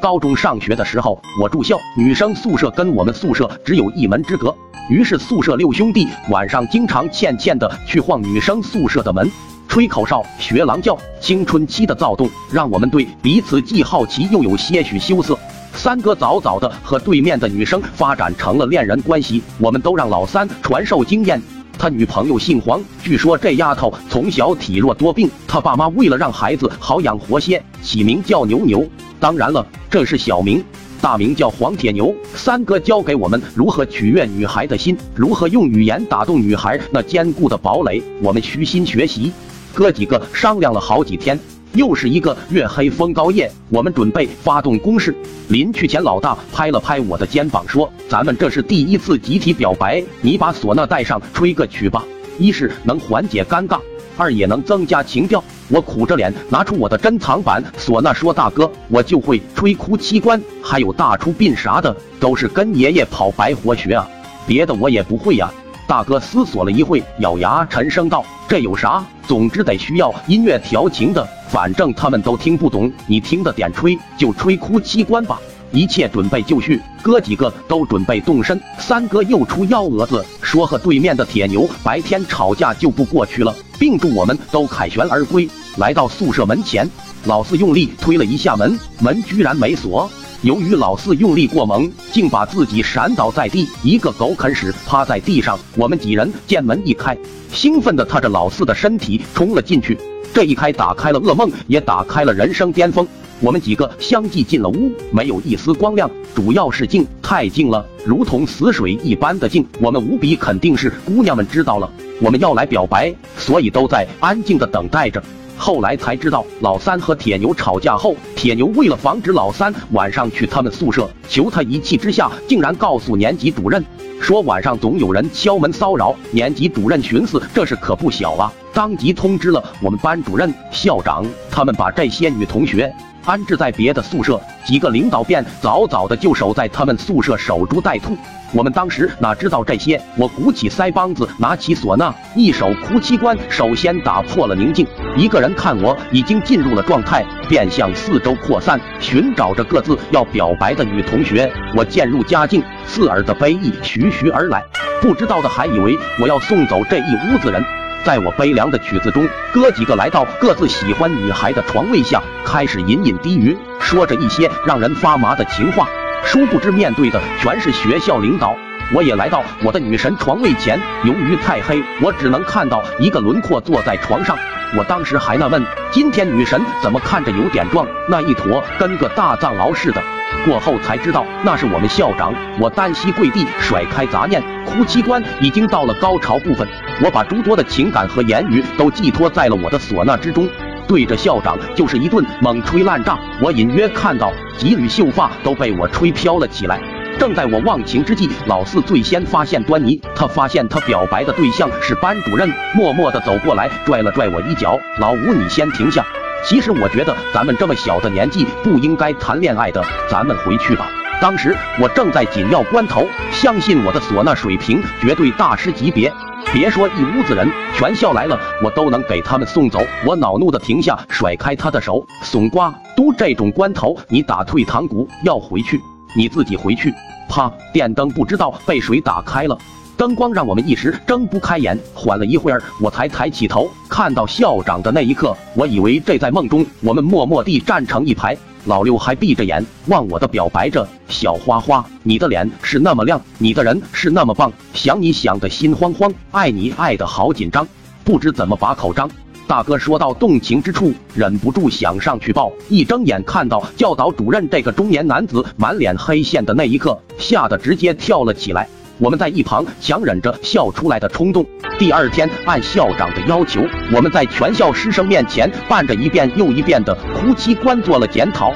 高中上学的时候，我住校，女生宿舍跟我们宿舍只有一门之隔，于是宿舍六兄弟晚上经常欠欠的去晃女生宿舍的门，吹口哨、学狼叫，青春期的躁动让我们对彼此既好奇又有些许羞涩。三哥早早的和对面的女生发展成了恋人关系，我们都让老三传授经验。他女朋友姓黄，据说这丫头从小体弱多病，他爸妈为了让孩子好养活些，起名叫牛牛。当然了，这是小名，大名叫黄铁牛。三哥教给我们如何取悦女孩的心，如何用语言打动女孩那坚固的堡垒，我们虚心学习。哥几个商量了好几天。又是一个月黑风高夜，我们准备发动攻势。临去前，老大拍了拍我的肩膀，说：“咱们这是第一次集体表白，你把唢呐带上，吹个曲吧。一是能缓解尴尬，二也能增加情调。”我苦着脸拿出我的珍藏版唢呐，说：“大哥，我就会吹哭七关，还有大出殡啥的，都是跟爷爷跑白活学啊，别的我也不会呀。”大哥思索了一会，咬牙沉声道：“这有啥？总之得需要音乐调情的，反正他们都听不懂，你听的点吹就吹哭机关吧。”一切准备就绪，哥几个都准备动身。三哥又出幺蛾子，说和对面的铁牛白天吵架就不过去了，并祝我们都凯旋而归。来到宿舍门前，老四用力推了一下门，门居然没锁。由于老四用力过猛，竟把自己闪倒在地，一个狗啃屎趴在地上。我们几人见门一开，兴奋地踏着老四的身体冲了进去。这一开打开了噩梦，也打开了人生巅峰。我们几个相继进了屋，没有一丝光亮，主要是静，太静了，如同死水一般的静。我们无比肯定是姑娘们知道了我们要来表白，所以都在安静的等待着。后来才知道，老三和铁牛吵架后，铁牛为了防止老三晚上去他们宿舍，求他一气之下，竟然告诉年级主任，说晚上总有人敲门骚扰。年级主任寻思这事可不小啊，当即通知了我们班主任、校长，他们把这些女同学安置在别的宿舍。几个领导便早早的就守在他们宿舍守株待兔。我们当时哪知道这些？我鼓起腮帮子，拿起唢呐，一首哭七关，首先打破了宁静。一个人看我已经进入了状态，便向四周扩散，寻找着各自要表白的女同学。我渐入佳境，刺耳的悲意徐徐而来，不知道的还以为我要送走这一屋子人。在我悲凉的曲子中，哥几个来到各自喜欢女孩的床位下，开始隐隐低语，说着一些让人发麻的情话。殊不知，面对的全是学校领导。我也来到我的女神床位前，由于太黑，我只能看到一个轮廓坐在床上。我当时还纳闷，今天女神怎么看着有点壮，那一坨跟个大藏獒似的。过后才知道，那是我们校长。我单膝跪地，甩开杂念，哭泣关已经到了高潮部分。我把诸多的情感和言语都寄托在了我的唢呐之中。对着校长就是一顿猛吹烂炸，我隐约看到几缕秀发都被我吹飘了起来。正在我忘情之际，老四最先发现端倪，他发现他表白的对象是班主任，默默的走过来，拽了拽我一脚：“老吴，你先停下。其实我觉得咱们这么小的年纪不应该谈恋爱的，咱们回去吧。”当时我正在紧要关头，相信我的唢呐水平绝对大师级别。别说一屋子人，全校来了，我都能给他们送走。我恼怒的停下，甩开他的手，怂瓜，都这种关头，你打退堂鼓要回去，你自己回去。啪，电灯不知道被谁打开了，灯光让我们一时睁不开眼。缓了一会儿，我才抬起头，看到校长的那一刻，我以为这在梦中，我们默默地站成一排。老六还闭着眼望我的表白着，小花花，你的脸是那么亮，你的人是那么棒，想你想的心慌慌，爱你爱的好紧张，不知怎么把口张。大哥说到动情之处，忍不住想上去抱，一睁眼看到教导主任这个中年男子满脸黑线的那一刻，吓得直接跳了起来。我们在一旁强忍着笑出来的冲动。第二天，按校长的要求，我们在全校师生面前伴着一遍又一遍的哭泣关做了检讨。